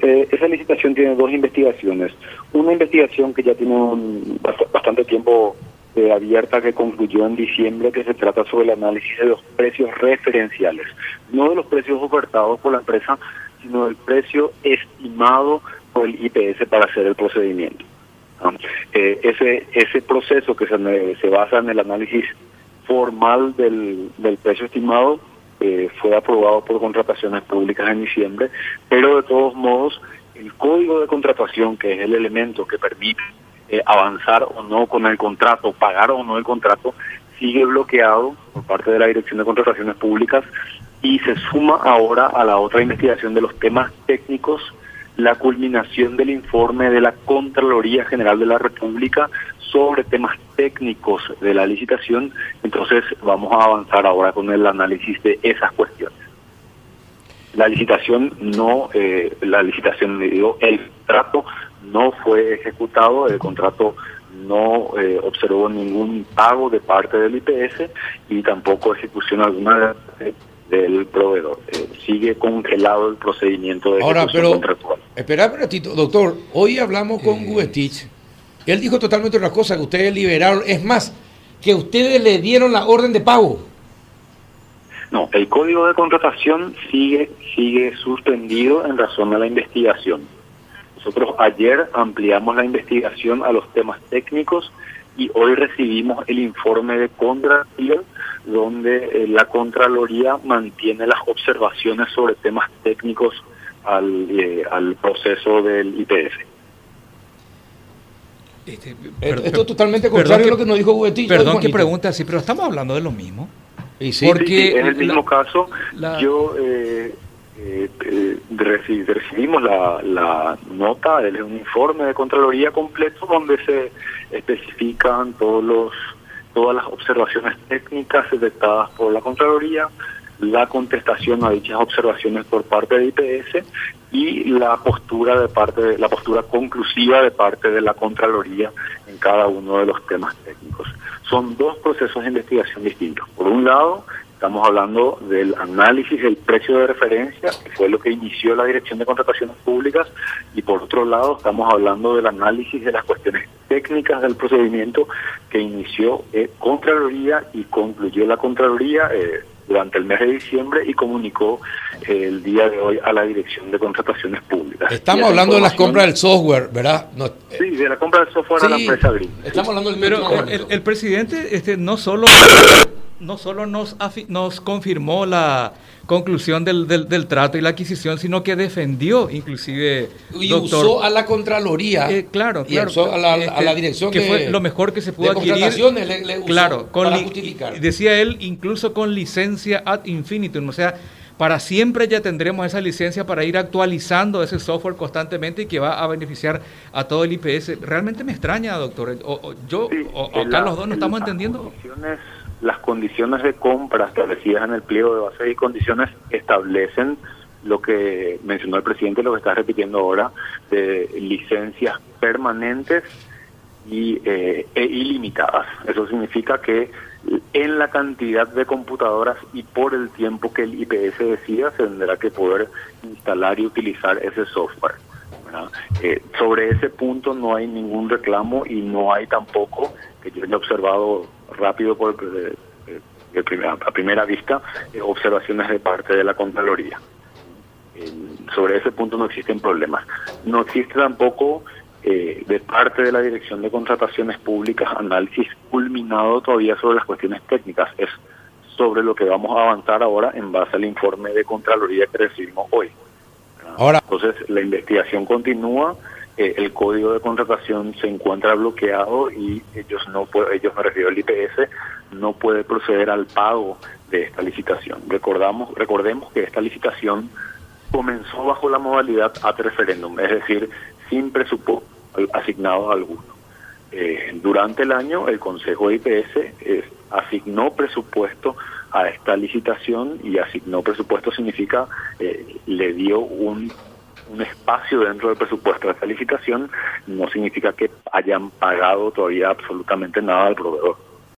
eh, esa licitación tiene dos investigaciones. Una investigación que ya tiene un, bastante tiempo eh, abierta que concluyó en diciembre que se trata sobre el análisis de los precios referenciales, no de los precios ofertados por la empresa, sino del precio estimado por el IPS para hacer el procedimiento. Eh, ese ese proceso que se, basa en el análisis formal del precio estimado eh, fue aprobado por contrataciones públicas en diciembre, pero de todos modos el código de contratación, que es el elemento que permite eh, avanzar o no con el contrato, pagar o no el contrato, sigue bloqueado por parte de la Dirección de Contrataciones Públicas y se suma ahora a la otra investigación de los temas técnicos la culminación del informe de la Contraloría General de la República sobre temas técnicos de la licitación, entonces vamos a avanzar ahora con el análisis de esas cuestiones. La licitación no, eh, la licitación, digo, el trato no fue ejecutado, el contrato no eh, observó ningún pago de parte del IPS y tampoco ejecución alguna del proveedor. Eh, sigue congelado el procedimiento de Ahora, pero, contractual. Espera un ratito, doctor. Hoy hablamos con eh. Él dijo totalmente otra cosa, que ustedes liberaron. Es más, que ustedes le dieron la orden de pago. No, el código de contratación sigue, sigue suspendido en razón de la investigación. Nosotros ayer ampliamos la investigación a los temas técnicos y hoy recibimos el informe de Contraloría donde eh, la Contraloría mantiene las observaciones sobre temas técnicos al, eh, al proceso del IPF. Este, Esto es totalmente contrario a lo que nos dijo Guetillo. Perdón que pregunte así, pero estamos hablando de lo mismo. sí, Porque en el mismo caso, yo eh, eh, eh recibimos la, la nota, el, un informe de Contraloría completo donde se especifican todos los todas las observaciones técnicas detectadas por la Contraloría, la contestación a dichas observaciones por parte de IPS y la postura de parte de, la postura conclusiva de parte de la Contraloría en cada uno de los temas técnicos. Son dos procesos de investigación distintos. Por un lado, Estamos hablando del análisis del precio de referencia, que fue lo que inició la Dirección de Contrataciones Públicas, y por otro lado estamos hablando del análisis de las cuestiones técnicas del procedimiento que inició eh, Contraloría y concluyó la Contraloría eh, durante el mes de diciembre y comunicó eh, el día de hoy a la Dirección de Contrataciones Públicas. Estamos hablando de las compras del software, ¿verdad? sí, de la compra del software a la empresa Green. Estamos hablando del Pero el, el, presidente este, no solo no solo nos, nos confirmó la conclusión del, del, trato y la adquisición, sino que defendió inclusive... Y usó a la Contraloría. Eh, claro, claro. a, la, a la, este, dirección que fue lo mejor que se pudo adquirir. claro, con para justificar. Decía él, incluso con licencia ad infinitum, o sea, para siempre ya tendremos esa licencia para ir actualizando ese software constantemente y que va a beneficiar a todo el IPS. Realmente me extraña, doctor. O, yo, o, acá los dos no estamos entendiendo las condiciones de compra establecidas en el pliego de bases y condiciones establecen lo que mencionó el presidente, lo que está repitiendo ahora, de licencias permanentes y, eh, e ilimitadas. Eso significa que en la cantidad de computadoras y por el tiempo que el IPS decida se tendrá que poder instalar y utilizar ese software. Eh, sobre ese punto no hay ningún reclamo y no hay tampoco, que yo he observado rápido por eh, eh, primera, a primera vista eh, observaciones de parte de la Contraloría. sobre ese punto no existen problemas. No existe tampoco de parte de la Dirección de Contrataciones Públicas análisis culminado todavía sobre las cuestiones técnicas. Es sobre lo que vamos a avanzar ahora en base al informe de Contraloría que recibimos hoy. Ahora, Entonces, la investigación continúa eh, el código de contratación se encuentra bloqueado y ellos no ellos me refiero al IPS no puede proceder al pago de esta licitación. Recordamos recordemos que esta licitación comenzó bajo la modalidad ad referéndum, es decir, sin presupuesto asignado alguno. Eh, durante el año el Consejo de IPS eh, asignó presupuesto a esta licitación y asignó presupuesto significa le dio un un espacio dentro del presupuesto de esta licitación no significa que hayan pagado todavía absolutamente nada al proveedor.